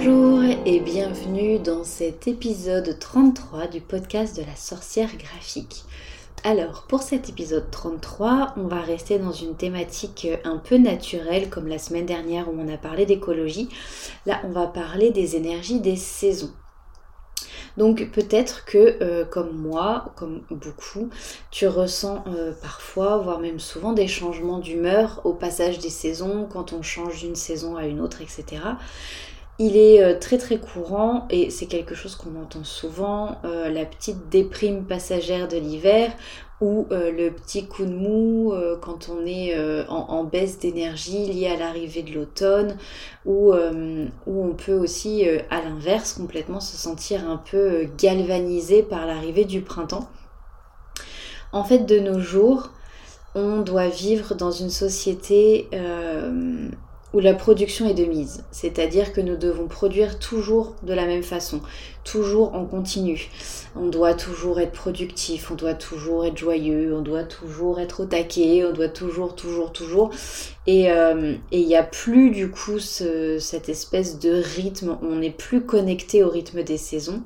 Bonjour et bienvenue dans cet épisode 33 du podcast de la sorcière graphique. Alors, pour cet épisode 33, on va rester dans une thématique un peu naturelle comme la semaine dernière où on a parlé d'écologie. Là, on va parler des énergies des saisons. Donc peut-être que euh, comme moi, comme beaucoup, tu ressens euh, parfois, voire même souvent des changements d'humeur au passage des saisons, quand on change d'une saison à une autre, etc. Il est euh, très très courant et c'est quelque chose qu'on entend souvent, euh, la petite déprime passagère de l'hiver ou euh, le petit coup de mou quand on est en, baisse d'énergie liée à l'arrivée de l'automne ou où on peut aussi à l'inverse complètement se sentir un peu galvanisé par l'arrivée du printemps. En fait de nos jours, on doit vivre dans une société où la production est de mise, c'est-à-dire que nous devons produire toujours de la même façon, toujours en continu. On doit toujours être productif, on doit toujours être joyeux, on doit toujours être au taquet, on doit toujours, toujours, toujours. Et euh, il n'y a plus du coup cette espèce de rythme, on n'est plus connecté au rythme des saisons.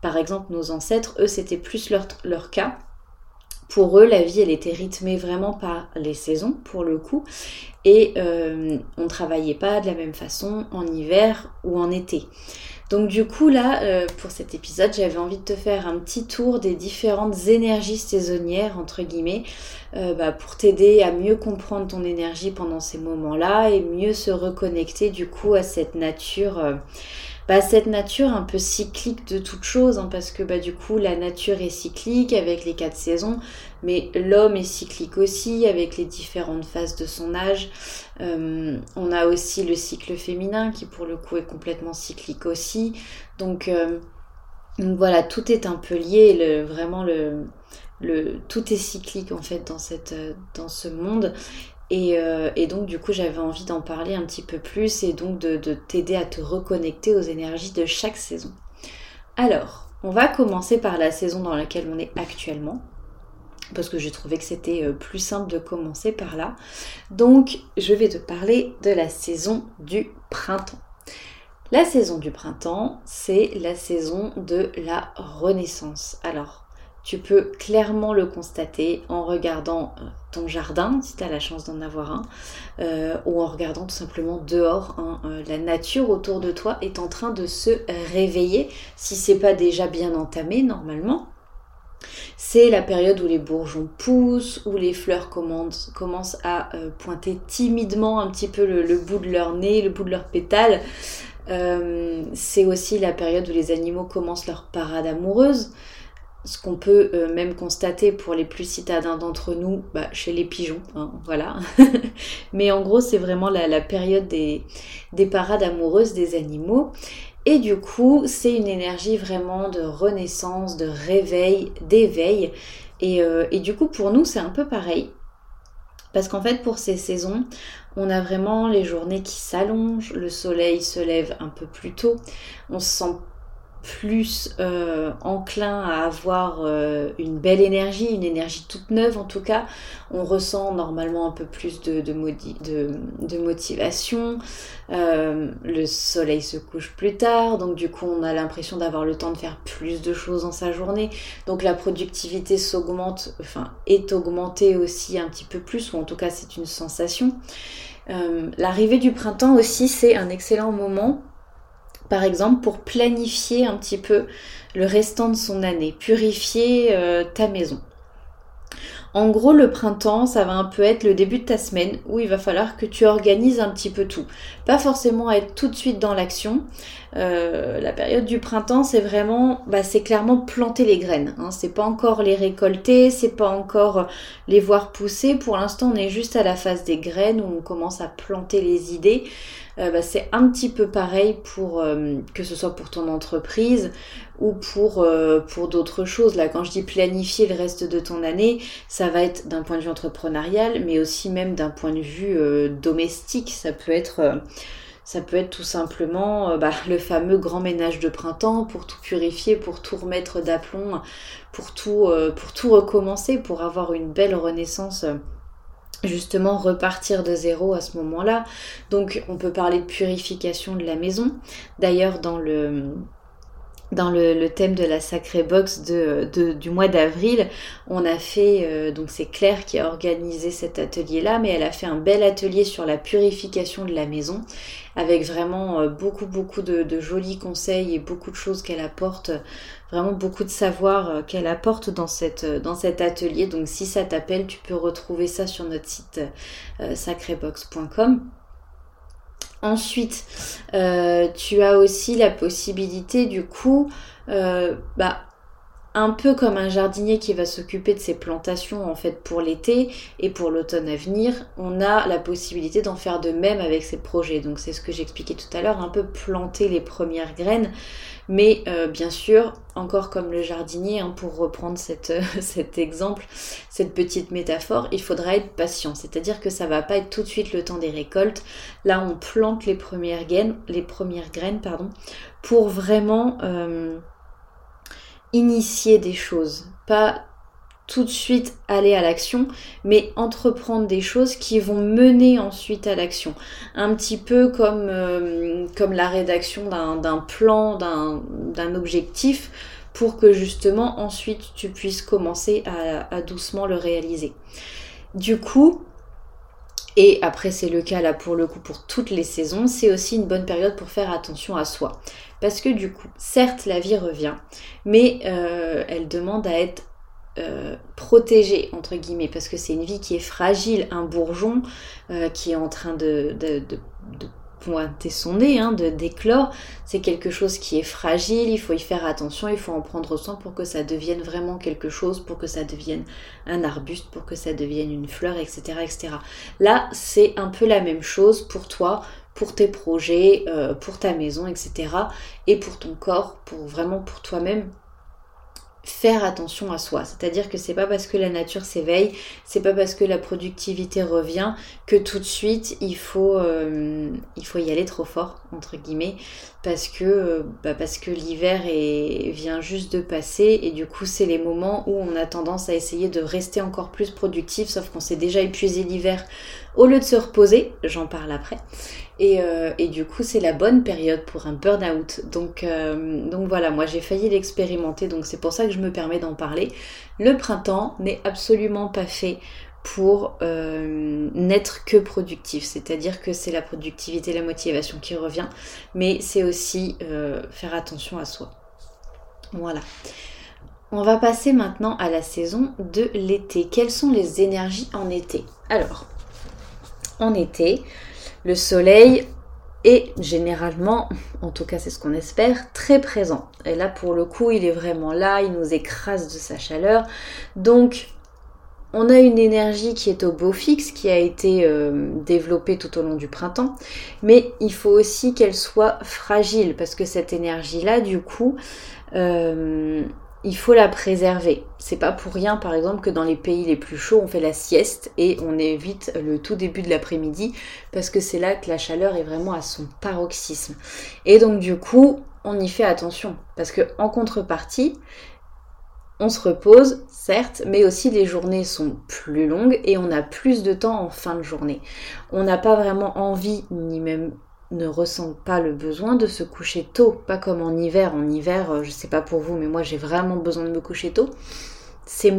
Par exemple, nos ancêtres, eux, c'était plus leur, leur cas pour eux, la vie, elle était rythmée vraiment par les saisons, pour le coup. Et euh, on ne travaillait pas de la même façon en hiver ou en été. Donc du coup, là, euh, pour cet épisode, j'avais envie de te faire un petit tour des différentes énergies saisonnières, entre guillemets, euh, bah, pour t'aider à mieux comprendre ton énergie pendant ces moments-là et mieux se reconnecter du coup à cette nature bah, cette nature un peu cyclique de toute chose, hein, parce que bah, du coup la nature est cyclique avec les quatre saisons, mais l'homme est cyclique aussi avec les différentes phases de son âge. Euh, on a aussi le cycle féminin qui pour le coup est complètement cyclique aussi. Donc, euh, voilà, tout est un peu lié, vraiment tout est cyclique en fait dans ce monde. Euh, et, donc du coup j'avais envie d'en parler un petit peu plus et donc de, t'aider à te reconnecter aux énergies de chaque saison. Alors, on va commencer par la saison dans laquelle on est actuellement parce que j'ai trouvé que c'était euh, plus simple de commencer par là. Donc, je vais te parler de la saison du printemps. La saison du printemps, c'est la saison de la renaissance. Alors, tu peux clairement le constater en regardant euh, ton jardin, si tu as la chance d'en avoir un, euh, ou en regardant tout simplement dehors. Hein, la nature autour de toi est en train de se réveiller, si c'est pas déjà bien entamé normalement. C'est la période où les bourgeons poussent, où les fleurs commencent, à pointer timidement un petit peu le, bout de leur nez, le bout de leurs pétales. c'est aussi la période où les animaux commencent leur parade amoureuse ce qu'on peut euh, même constater pour les plus citadins d'entre nous, bah, chez les pigeons, hein, voilà. Mais en gros, c'est vraiment la, période des, parades amoureuses des animaux. Et du coup, c'est une énergie vraiment de renaissance, de réveil, d'éveil. Et, euh, et, du coup, pour nous, c'est un peu pareil. Parce qu'en fait, pour ces saisons, on a vraiment les journées qui s'allongent, le soleil se lève un peu plus tôt, on se sent plus euh, enclin à avoir euh, une belle énergie, une énergie toute neuve en tout cas. On ressent normalement un peu plus de, motivation. Euh, le soleil se couche plus tard, donc du coup on a l'impression d'avoir le temps de faire plus de choses dans sa journée. Donc la productivité s'augmente, enfin est augmentée aussi un petit peu plus, ou en tout cas c'est une sensation. L'arrivée du printemps aussi c'est un excellent moment par exemple pour planifier un petit peu le restant de son année, purifier euh, ta maison. En gros, le printemps, ça va un peu être le début de ta semaine où il va falloir que tu organises un petit peu tout. Pas forcément être tout de suite dans l'action. Euh, la période du printemps, c'est vraiment, bah, c'est clairement planter les graines. Hein. C'est pas encore les récolter, c'est pas encore les voir pousser. Pour l'instant, on est juste à la phase des graines où on commence à planter les idées. Euh, bah, c'est un petit peu pareil pour euh, que ce soit pour ton entreprise ou pour, euh, pour d'autres choses. Là, quand je dis planifier le reste de ton année, ça va être d'un point de vue entrepreneurial, mais aussi même d'un point de vue domestique. Ça peut être ça peut être tout simplement bah, le fameux grand ménage de printemps pour tout purifier, pour tout remettre d'aplomb, pour tout, pour tout recommencer, pour avoir une belle renaissance justement repartir de zéro à ce moment-là. Donc on peut parler de purification de la maison. D'ailleurs dans le dans le, thème de la sacrée box de, du mois d'avril, on a fait, euh, donc c'est Claire qui a organisé cet atelier-là, mais elle a fait un bel atelier sur la purification de la maison, avec vraiment euh, beaucoup, beaucoup de, jolis conseils et beaucoup de choses qu'elle apporte, vraiment beaucoup de savoir euh, qu'elle apporte dans, cette, dans cet atelier. Donc si ça t'appelle, tu peux retrouver ça sur notre site sacrébox.com. Ensuite, euh, tu as aussi la possibilité du coup, euh, bah, un peu comme un jardinier qui va s'occuper de ses plantations en fait pour l'été et pour l'automne à venir, on a la possibilité d'en faire de même avec ses projets. Donc c'est ce que j'expliquais tout à l'heure, un peu planter les premières graines. Mais euh, bien sûr, encore comme le jardinier, hein, pour reprendre cet exemple, cette petite métaphore, il faudra être patient. C'est-à-dire que ça va pas être tout de suite le temps des récoltes. Là, on plante les premières graines, les premières graines, pardon, pour vraiment euh, initier des choses, pas tout de suite aller à l'action, mais entreprendre des choses qui vont mener ensuite à l'action. Un petit peu comme, euh, comme la rédaction d'un plan, d'un objectif, pour que justement ensuite tu puisses commencer à, doucement le réaliser. Du coup, et après c'est le cas là pour le coup pour toutes les saisons, c'est aussi une bonne période pour faire attention à soi. Parce que du coup, certes, la vie revient, mais euh, elle demande à être euh, protégée, entre guillemets, parce que c'est une vie qui est fragile. Un bourgeon euh, qui est en train de, pointer son nez, hein, de d'éclore, c'est quelque chose qui est fragile, il faut y faire attention, il faut en prendre soin pour que ça devienne vraiment quelque chose, pour que ça devienne un arbuste, pour que ça devienne une fleur, etc. etc. Là, c'est un peu la même chose pour toi, pour tes projets, euh, pour ta maison, etc. Et pour ton corps, pour vraiment pour toi-même, faire attention à soi. C'est-à-dire que c'est pas parce que la nature s'éveille, c'est pas parce que la productivité revient que tout de suite il faut, euh, y aller trop fort entre guillemets parce que euh, bah parce que l'hiver vient juste de passer et du coup c'est les moments où on a tendance à essayer de rester encore plus productif sauf qu'on s'est déjà épuisé l'hiver au lieu de se reposer, j'en parle après. Et, euh, et du coup, c'est la bonne période pour un burn-out. Donc, euh, donc voilà, moi j'ai failli l'expérimenter, donc c'est pour ça que je me permets d'en parler. Le printemps n'est absolument pas fait pour euh, n'être que productif. C'est-à-dire que c'est la productivité, la motivation qui revient, mais c'est aussi faire attention à soi. Voilà. On va passer maintenant à la saison de l'été. Quelles sont les énergies en été? Alors, en été, le soleil est généralement, en tout cas c'est ce qu'on espère, très présent. Et là pour le coup il est vraiment là, il nous écrase de sa chaleur. Donc on a une énergie qui est au beau fixe, qui a été euh, développée tout au long du printemps, mais il faut aussi qu'elle soit fragile, parce que cette énergie-là, du coup, euh, il faut la préserver. C'est pas pour rien, par exemple, que dans les pays les plus chauds, on fait la sieste et on évite le tout début de l'après-midi parce que c'est là que la chaleur est vraiment à son paroxysme. Et donc, du coup, on y fait attention parce que en contrepartie, on se repose, certes, mais aussi les journées sont plus longues et on a plus de temps en fin de journée. On n'a pas vraiment envie, ni même ne ressentent pas le besoin de se coucher tôt, pas comme en hiver. En hiver, euh, je sais pas pour vous, mais moi j'ai vraiment besoin de me coucher tôt. C'est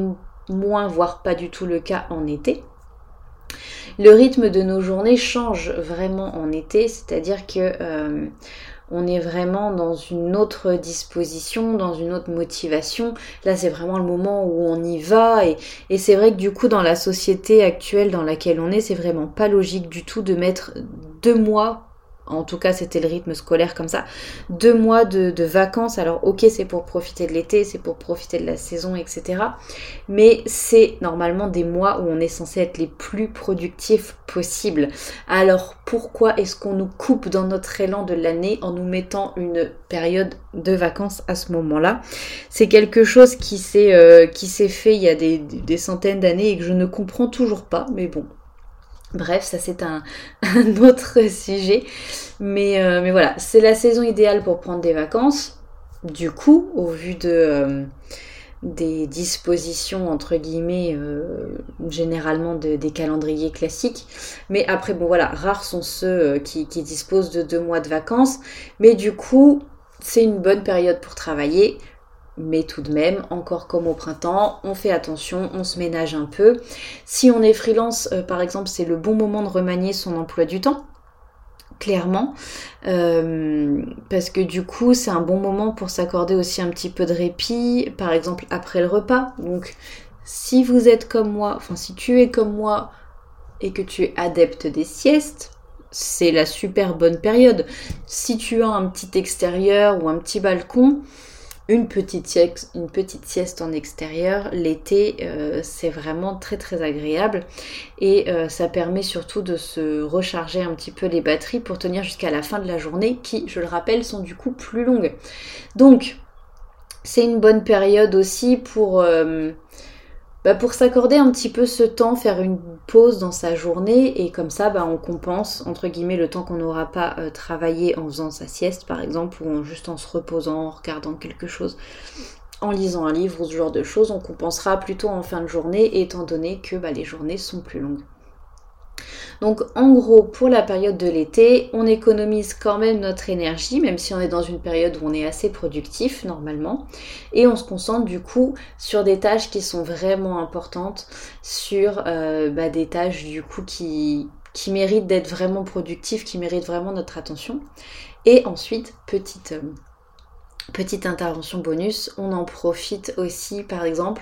moins, voire pas du tout le cas en été. Le rythme de nos journées change vraiment en été, c'est-à-dire que euh, on est vraiment dans une autre disposition, dans une autre motivation. Là, c'est vraiment le moment où on y va. Et, et c'est vrai que du coup, dans la société actuelle dans laquelle on est, c'est vraiment pas logique du tout de mettre deux mois en tout cas c'était le rythme scolaire comme ça, deux mois de, vacances, alors ok c'est pour profiter de l'été, c'est pour profiter de la saison, etc. Mais c'est normalement des mois où on est censé être les plus productifs possibles. Alors pourquoi est-ce qu'on nous coupe dans notre élan de l'année en nous mettant une période de vacances à ce moment-là? C'est quelque chose qui s'est euh, fait il y a des centaines d'années et que je ne comprends toujours pas, mais bon, Bref, ça c'est un, autre sujet. Mais, euh, mais voilà, c'est la saison idéale pour prendre des vacances. Du coup, au vu euh, des dispositions entre guillemets généralement des calendriers classiques mais après bon voilà rares sont ceux qui disposent de deux mois de vacances mais du coup c'est une bonne période pour travailler mais tout de même, encore comme au printemps, on fait attention, on se ménage un peu. Si on est freelance, euh, par exemple, c'est le bon moment de remanier son emploi du temps clairement. Euh, parce que du coup c'est un bon moment pour s'accorder aussi un petit peu de répit par exemple après le repas. Donc si vous êtes comme moi enfin si tu es comme moi et que tu es adepte des siestes c'est la super bonne période. Si tu as un petit extérieur ou un petit balcon une petite, sieste, une petite sieste en extérieur. L'été, euh, c'est vraiment très très agréable et euh, ça permet surtout de se recharger un petit peu les batteries pour tenir jusqu'à la fin de la journée qui, je le rappelle, sont du coup plus longues. Donc, c'est une bonne période aussi pour... Euh, bah, pour s'accorder un petit peu ce temps, faire une pause dans sa journée et comme ça bah, on compense entre guillemets le temps qu'on n'aura pas euh, travaillé en faisant sa sieste par exemple ou en juste en se reposant, en regardant quelque chose, en lisant un livre ou ce genre de choses, on compensera plutôt en fin de journée étant donné que bah, les journées sont plus longues. Donc en gros, pour la période de l'été, on économise quand même notre énergie, même si on est dans une période où on est assez productif normalement. Et on se concentre du coup sur des tâches qui sont vraiment importantes, sur euh, bah, des tâches du coup qui, méritent d'être vraiment productives, qui méritent vraiment notre attention. Et ensuite, petite... Euh, petite intervention bonus, on en profite aussi par exemple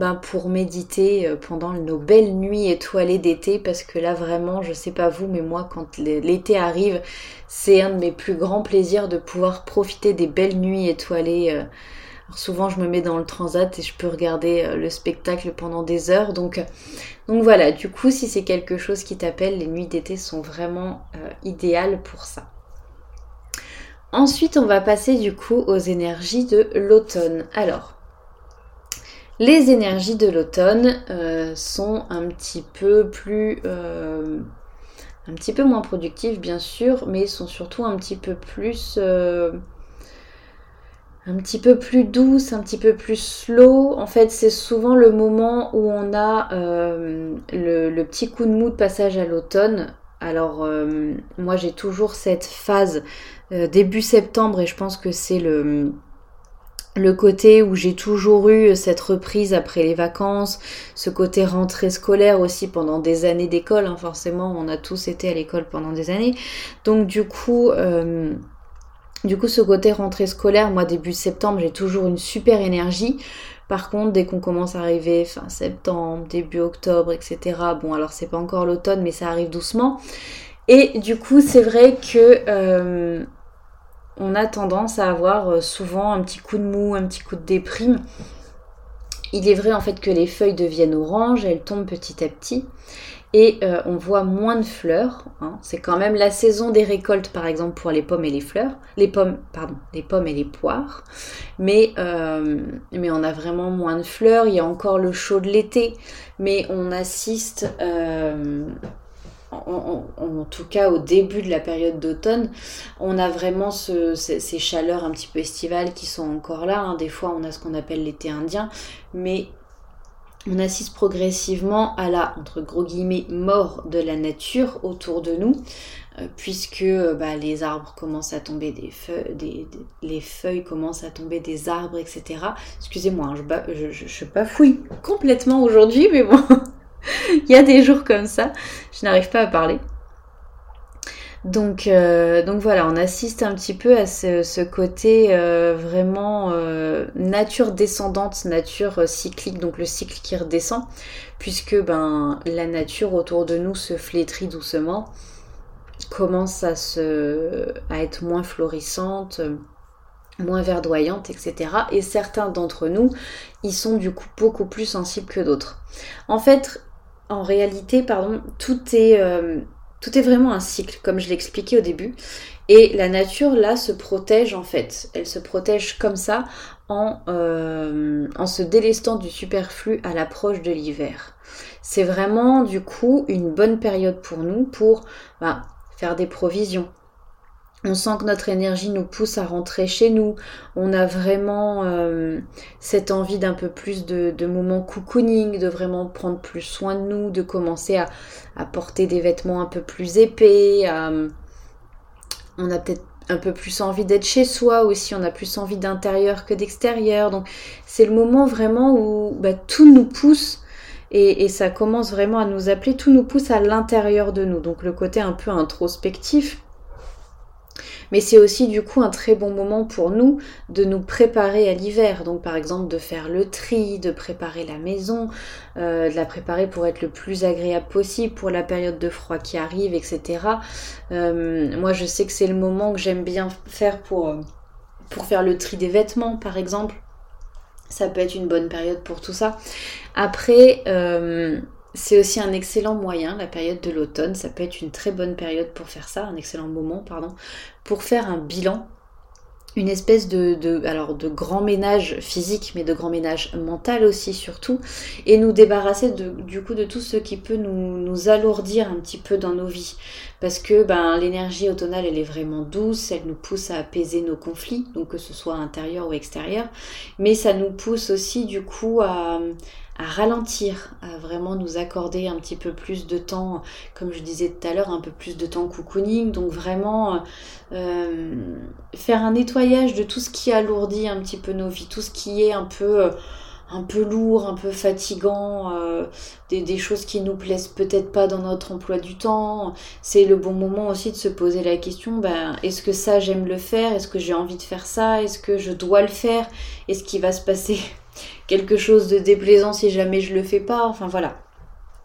ben, pour méditer euh, pendant nos belles nuits étoilées d'été parce que là vraiment je sais pas vous mais moi quand l'été arrive c'est un de mes plus grands plaisirs de pouvoir profiter des belles nuits étoilées euh. alors souvent je me mets dans le transat et je peux regarder euh, le spectacle pendant des heures donc donc voilà du coup si c'est quelque chose qui t'appelle les nuits d'été sont vraiment idéales pour ça Ensuite, on va passer du coup aux énergies de l'automne. Alors, les énergies de l'automne euh, sont un petit peu plus... Euh, un petit peu moins productives bien sûr, mais sont surtout un petit peu plus... Euh, un petit peu plus douces, un petit peu plus slow. En fait, c'est souvent le moment où on a le, le, petit coup de mou de passage à l'automne. Alors, moi j'ai toujours cette phase début septembre et je pense que c'est le le côté où j'ai toujours eu cette reprise après les vacances, ce côté rentrée scolaire aussi pendant des années d'école, hein, forcément on a tous été à l'école pendant des années. Donc du coup, euh, du coup ce côté rentrée scolaire, moi début septembre j'ai toujours une super énergie. Par contre, dès qu'on commence à arriver fin septembre, début octobre, etc. Bon alors c'est pas encore l'automne mais ça arrive doucement. Et du coup c'est vrai que... Euh, on a tendance à avoir euh, souvent un petit coup de mou, un petit coup de déprime. Il est vrai en fait que les feuilles deviennent oranges, elles tombent petit à petit et euh, on voit moins de fleurs. Hein. C'est quand même la saison des récoltes par exemple pour les pommes et les fleurs, les pommes, pardon, les pommes et les poires. Mais, euh, mais on a vraiment moins de fleurs. Il y a encore le chaud de l'été, mais on assiste en, tout cas au début de la période d'automne, on a vraiment ces, chaleurs un petit peu estivales qui sont encore là. Hein. Des fois, on a ce qu'on appelle l'été indien, mais on assiste progressivement à la, entre gros guillemets, mort de la nature autour de nous, euh, puisque bah, les arbres commencent à tomber des feuilles, les feuilles commencent à tomber des arbres, etc. Excusez-moi, hein, je, je, je, bafouille complètement aujourd'hui, mais bon. Il y a des jours comme ça, je n'arrive pas à parler. Donc, euh, voilà, on assiste un petit peu à ce, côté euh, vraiment euh, nature descendante, nature cyclique, donc le cycle qui redescend, puisque ben, la nature autour de nous se flétrit doucement, commence à, se, à être moins florissante, moins verdoyante, etc. Et certains d'entre nous, ils sont du coup beaucoup plus sensibles que d'autres. En fait, en réalité, pardon, tout est, euh, tout est vraiment un cycle, comme je l'expliquais au début. Et la nature, là, se protège en fait. Elle se protège comme ça en, euh, en se délestant du superflu à l'approche de l'hiver. C'est vraiment, du coup, une bonne période pour nous pour bah, faire des provisions, on sent que notre énergie nous pousse à rentrer chez nous. On a vraiment euh, cette envie d'un peu plus de, moments cocooning, de vraiment prendre plus soin de nous, de commencer à, porter des vêtements un peu plus épais. on a peut-être un peu plus envie d'être chez soi aussi, on a plus envie d'intérieur que d'extérieur. Donc c'est le moment vraiment où bah, tout nous pousse et, et, ça commence vraiment à nous appeler, tout nous pousse à l'intérieur de nous. Donc le côté un peu introspectif mais c'est aussi du coup un très bon moment pour nous de nous préparer à l'hiver. Donc par exemple de faire le tri, de préparer la maison, euh, de la préparer pour être le plus agréable possible pour la période de froid qui arrive, etc. Euh, moi je sais que c'est le moment que j'aime bien faire euh, pour faire le tri des vêtements par exemple. Ça peut être une bonne période pour tout ça. Après, c'est aussi un excellent moyen, la période de l'automne, ça peut être une très bonne période pour faire ça, un excellent moment, pardon, pour faire un bilan, une espèce de, alors de grand ménage physique, mais de grand ménage mental aussi surtout, et nous débarrasser de, du coup de tout ce qui peut nous, alourdir un petit peu dans nos vies. Parce que ben, l'énergie automnale, elle est vraiment douce, elle nous pousse à apaiser nos conflits, donc que ce soit intérieur ou extérieur, mais ça nous pousse aussi du coup à à ralentir, à vraiment nous accorder un petit peu plus de temps, comme je disais tout à l'heure, un peu plus de temps cocooning, donc vraiment euh, faire un nettoyage de tout ce qui alourdit un petit peu nos vies, tout ce qui est un peu, euh, lourd, un peu fatigant, euh, des, choses qui nous plaisent peut-être pas dans notre emploi du temps. C'est le bon moment aussi de se poser la question, ben, est-ce que ça j'aime le faire? Est-ce que j'ai envie de faire ça? Est-ce que je dois le faire? Est-ce qu'il va se passer quelque chose de déplaisant si jamais je le fais pas. Enfin voilà.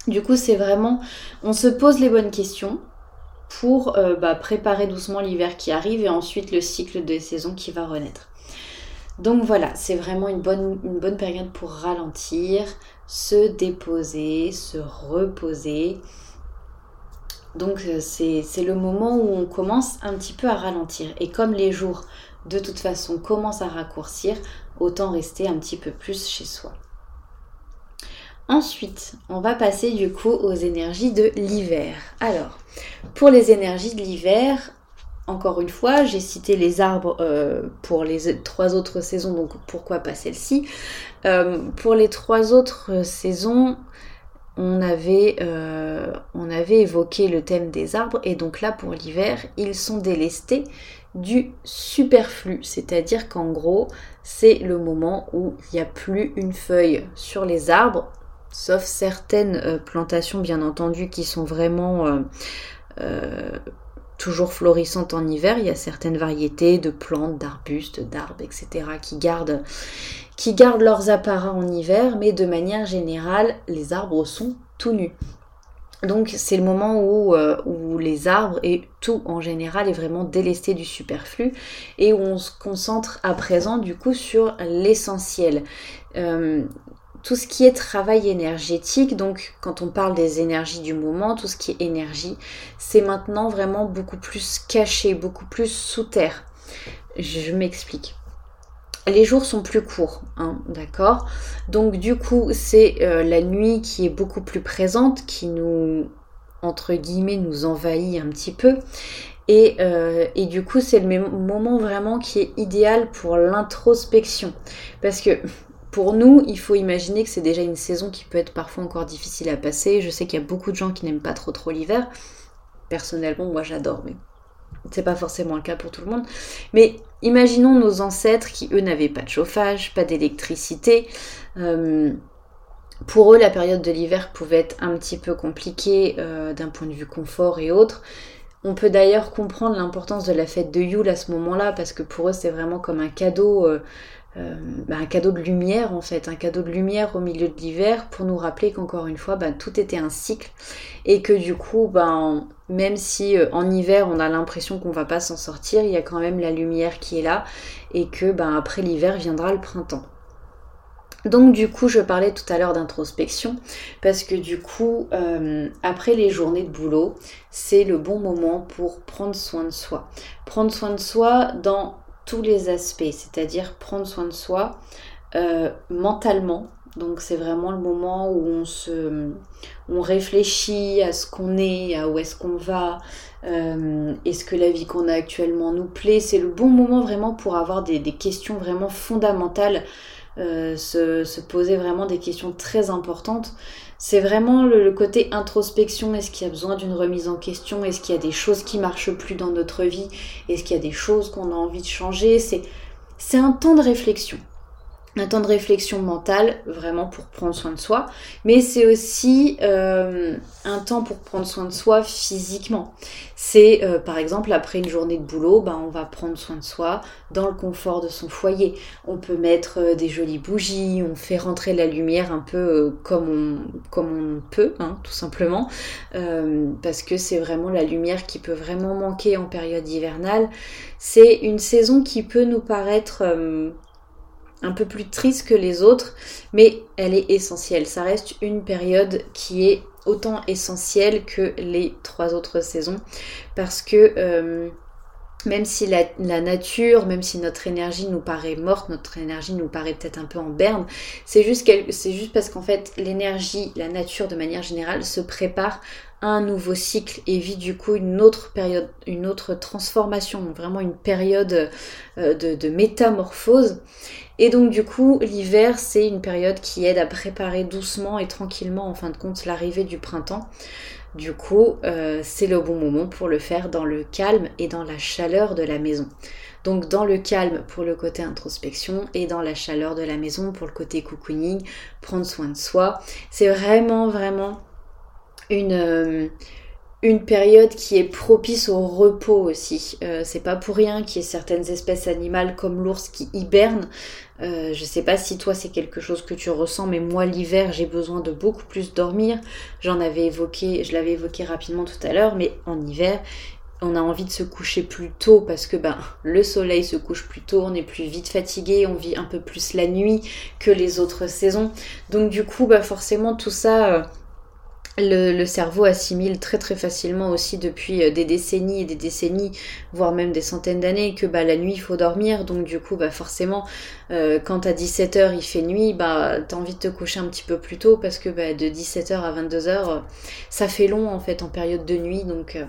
Du coup, c'est vraiment, on se pose les bonnes questions pour euh, bah, préparer doucement l'hiver qui arrive et ensuite le cycle des saisons qui va renaître. Donc voilà, c'est vraiment une bonne, période pour ralentir, se déposer, se reposer. Donc euh, c'est le moment où on commence un petit peu à ralentir. Et comme les jours de toute façon commencent à raccourcir, autant rester un petit peu plus chez soi. Ensuite, on va passer du coup aux énergies de l'hiver. Alors, pour les énergies de l'hiver, encore une fois, j'ai cité les arbres euh, pour les trois autres saisons, donc pourquoi pas celle-ci euh, Pour les trois autres saisons, on avait, euh, on avait évoqué le thème des arbres, et donc là pour l'hiver, ils sont délestés du superflu, c'est-à-dire qu'en gros, c'est le moment où il n'y a plus une feuille sur les arbres, sauf certaines euh, plantations bien entendu qui sont vraiment euh, euh, toujours florissantes en hiver. Il y a certaines variétés de plantes, d'arbustes, d'arbres, etc. qui gardent, qui gardent leurs apparats en hiver, mais de manière générale, les arbres sont tout nus. Donc c'est le moment euh, où, les arbres et tout en général est vraiment délesté du superflu et où on se concentre à présent du coup sur l'essentiel. Euh, tout ce qui est travail énergétique, donc quand on parle des énergies du moment, tout ce qui est énergie, c'est maintenant vraiment beaucoup plus caché, beaucoup plus sous terre. Je m'explique les jours sont plus courts, hein, d'accord Donc du coup, c'est euh, la nuit qui est beaucoup plus présente, qui nous, entre guillemets, nous envahit un petit peu. Et, euh, et du coup, c'est le moment vraiment qui est idéal pour l'introspection. Parce que pour nous, il faut imaginer que c'est déjà une saison qui peut être parfois encore difficile à passer. Je sais qu'il y a beaucoup de gens qui n'aiment pas trop trop l'hiver. Personnellement, moi j'adore, mais c'est pas forcément le cas pour tout le monde. Mais imaginons nos ancêtres qui, eux, n'avaient pas de chauffage, pas d'électricité. Euh, pour eux, la période de l'hiver pouvait être un petit peu compliquée euh, d'un point de vue confort et autres. On peut d'ailleurs comprendre l'importance de la fête de Yule à ce moment-là, parce que pour eux, c'est vraiment comme un cadeau. Euh, euh, bah, un cadeau de lumière en fait, un cadeau de lumière au milieu de l'hiver pour nous rappeler qu'encore une fois, bah, tout était un cycle et que du coup, bah, même si euh, en hiver on a l'impression qu'on va pas s'en sortir, il y a quand même la lumière qui est là et que après l'hiver viendra le printemps. Donc du coup, je parlais tout à l'heure d'introspection parce que du coup, euh, après les journées de boulot, c'est le bon moment pour prendre soin de soi. Prendre soin de soi dans tous les aspects, c'est-à-dire prendre soin de soi euh, mentalement, Donc c'est vraiment le moment où on se, réfléchit à ce qu'on est, à où est-ce qu'on va, euh, est-ce que la vie qu'on a actuellement nous plaît. C'est le bon moment vraiment pour avoir des, questions vraiment fondamentales, euh, se, poser vraiment des questions très importantes. C'est vraiment le, côté introspection. Est-ce qu'il y a besoin d'une remise en question? Est-ce qu'il y a des choses qui marchent plus dans notre vie? Est-ce qu'il y a des choses qu'on a envie de changer? C'est un temps de réflexion un temps de réflexion mentale, vraiment pour prendre soin de soi, mais c'est aussi euh, un temps pour prendre soin de soi physiquement. C'est euh, par exemple après une journée de boulot, ben, on va prendre soin de soi dans le confort de son foyer. On peut mettre euh, des jolies bougies, on fait rentrer la lumière un peu comme, on, comme on peut, hein, tout simplement, parce que c'est vraiment la lumière qui peut vraiment manquer en période hivernale. C'est une saison qui peut nous paraître un peu plus triste que les autres, mais elle est essentielle. Ça reste une période qui est autant essentielle que les trois autres saisons, parce que euh, même si la, nature, même si notre énergie nous paraît morte, notre énergie nous paraît peut-être un peu en berne, c'est juste, c'est juste parce qu'en fait l'énergie, la nature de manière générale se prépare un nouveau cycle et vit du coup une autre période, une autre transformation, vraiment une période euh, de métamorphose. Et donc du coup, l'hiver, c'est une période qui aide à préparer doucement et tranquillement, en fin de compte, l'arrivée du printemps. Du coup, euh, c'est le bon moment pour le faire dans le calme et dans la chaleur de la maison. Donc dans le calme pour le côté introspection et dans la chaleur de la maison pour le côté cocooning, prendre soin de soi. C'est vraiment, vraiment une... Euh, une période qui est propice au repos aussi. Euh, c'est pas pour rien qu'il y ait certaines espèces animales comme l'ours qui hibernent. Euh, je sais pas si toi c'est quelque chose que tu ressens, mais moi l'hiver j'ai besoin de beaucoup plus dormir. J'en avais évoqué, je l'avais évoqué rapidement tout à l'heure, mais en hiver on a envie de se coucher plus tôt parce que ben le soleil se couche plus tôt, on est plus vite fatigué, on vit un peu plus la nuit que les autres saisons. Donc du coup bah forcément tout ça euh, le, cerveau assimile très très facilement aussi depuis euh, des décennies et des décennies, voire même des centaines d'années, que bah, la nuit il faut dormir. Donc du coup, bah, forcément, euh, quand à 17h il fait nuit, bah, t'as envie de te coucher un petit peu plus tôt parce que bah, de 17h à 22h, ça fait long en fait en période de nuit. Donc, euh,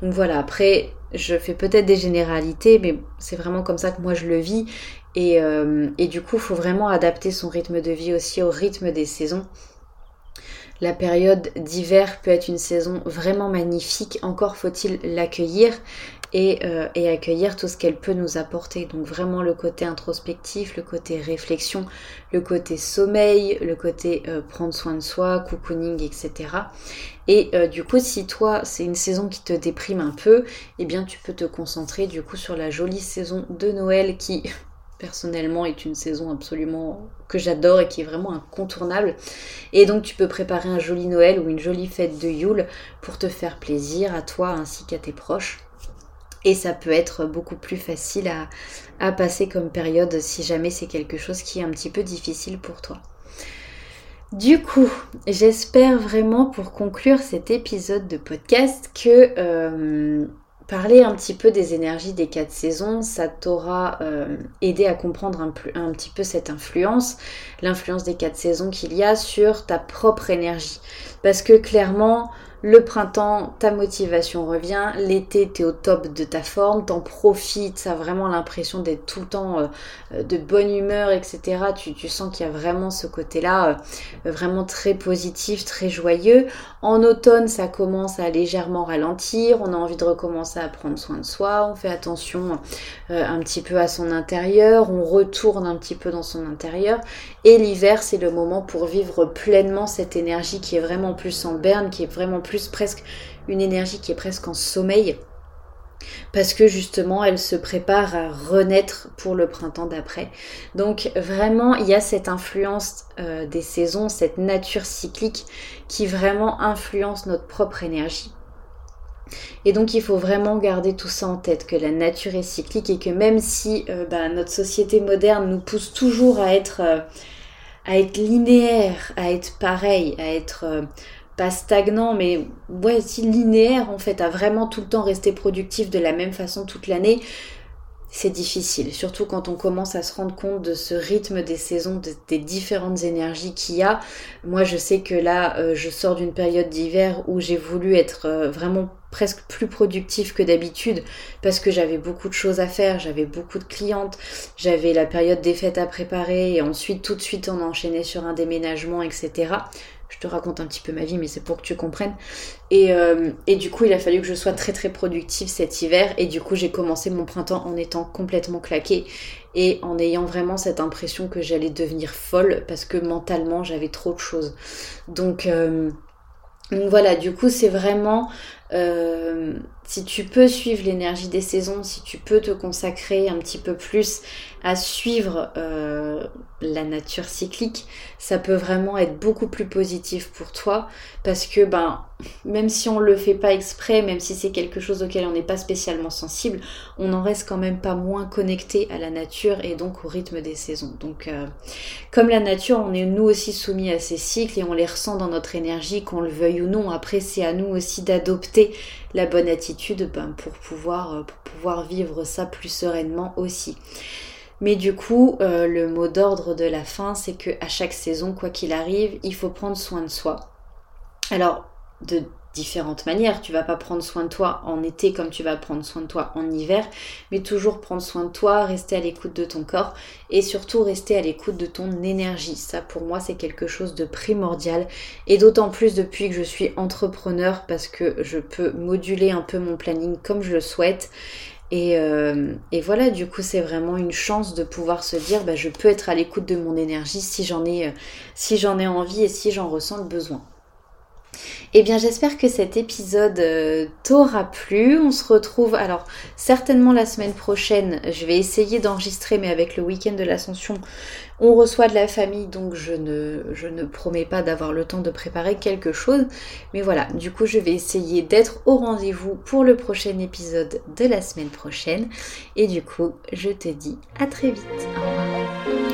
donc voilà, après, je fais peut-être des généralités, mais c'est vraiment comme ça que moi je le vis. Et, et du coup, faut vraiment adapter son rythme de vie aussi au rythme des saisons. La période d'hiver peut être une saison vraiment magnifique, encore faut-il l'accueillir euh, et, accueillir tout ce qu'elle peut nous apporter. Donc vraiment le côté introspectif, le côté réflexion, le côté sommeil, le côté euh, prendre soin de soi, cocooning, etc. Et euh, du coup, si toi, c'est une saison qui te déprime un peu, eh bien tu peux te concentrer du coup sur la jolie saison de Noël qui personnellement est une saison absolument que j'adore et qui est vraiment incontournable. Et donc tu peux préparer un joli Noël ou une jolie fête de Yule pour te faire plaisir à toi ainsi qu'à tes proches. Et ça peut être beaucoup plus facile à, passer comme période si jamais c'est quelque chose qui est un petit peu difficile pour toi. Du coup, j'espère vraiment pour conclure cet épisode de podcast que euh, parler un petit peu des énergies des quatre saisons, ça t'aura euh, aidé à comprendre un, un, petit peu cette influence, l'influence des quatre saisons qu'il y a sur ta propre énergie. Parce que clairement, le printemps, ta motivation revient. L'été, tu es au top de ta forme, t'en profites, ça a vraiment l'impression d'être tout le temps euh, de bonne humeur, etc. Tu, sens qu'il y a vraiment ce côté-là euh, vraiment très positif, très joyeux. En automne, ça commence à légèrement ralentir. On a envie de recommencer à prendre soin de soi. On fait attention euh, un petit peu à son intérieur. On retourne un petit peu dans son intérieur. Et l'hiver, c'est le moment pour vivre pleinement cette énergie qui est vraiment plus en berne, qui est vraiment plus presque une énergie qui est presque en sommeil parce que justement elle se prépare à renaître pour le printemps d'après. Donc vraiment il y a cette influence euh, des saisons, cette nature cyclique qui vraiment influence notre propre énergie. Et donc il faut vraiment garder tout ça en tête, que la nature est cyclique et que même si euh, bah, notre société moderne nous pousse toujours à être, euh, à être linéaire, à être pareil, à être pas stagnant, mais si linéaire en fait, à vraiment tout le temps rester productif de la même façon toute l'année, c'est difficile, surtout quand on commence à se rendre compte de ce rythme des saisons, des différentes énergies qu'il y a. Moi, je sais que là, euh, je sors d'une période d'hiver où j'ai voulu être euh, vraiment presque plus productif que d'habitude parce que j'avais beaucoup de choses à faire, j'avais beaucoup de clientes, j'avais la période des fêtes à préparer et ensuite tout de suite on enchaînait sur un déménagement, etc. Je te raconte un petit peu ma vie, mais c'est pour que tu comprennes. Et, euh, et, du coup, il a fallu que je sois très très productive cet hiver. Et du coup, j'ai commencé mon printemps en étant complètement claquée et en ayant vraiment cette impression que j'allais devenir folle parce que mentalement, j'avais trop de choses. Donc, euh, voilà, du coup, c'est vraiment euh, si tu peux suivre l'énergie des saisons, si tu peux te consacrer un petit peu plus à suivre euh, la nature cyclique, ça peut vraiment être beaucoup plus positif pour toi parce que ben même si on le fait pas exprès, même si c'est quelque chose auquel on n'est pas spécialement sensible, on n'en reste quand même pas moins connecté à la nature et donc au rythme des saisons. Donc euh, comme la nature, on est nous aussi soumis à ces cycles et on les ressent dans notre énergie, qu'on le veuille ou non. Après, c'est à nous aussi d'adopter la bonne attitude ben, pour, pouvoir, euh, pour pouvoir vivre ça plus sereinement aussi. Mais du coup, euh, le mot d'ordre de la fin, c'est que à chaque saison, quoi qu'il arrive, il faut prendre soin de soi. Alors, de différentes manières. Tu vas pas prendre soin de toi en été comme tu vas prendre soin de toi en hiver, mais toujours prendre soin de toi, rester à l'écoute de ton corps et surtout rester à l'écoute de ton énergie. Ça pour moi c'est quelque chose de primordial et d'autant plus depuis que je suis entrepreneur parce que je peux moduler un peu mon planning comme je le souhaite. Et, euh, voilà, du coup, c'est vraiment une chance de pouvoir se dire, bah, je peux être à l'écoute de mon énergie si j'en ai, euh, si j'en ai envie et si j'en ressens le besoin. Eh bien j'espère que cet épisode euh, t'aura plu. On se retrouve alors certainement la semaine prochaine. Je vais essayer d'enregistrer mais avec le week-end de l'ascension on reçoit de la famille donc je ne, je ne promets pas d'avoir le temps de préparer quelque chose. Mais voilà, du coup je vais essayer d'être au rendez-vous pour le prochain épisode de la semaine prochaine. Et du coup je te dis à très vite.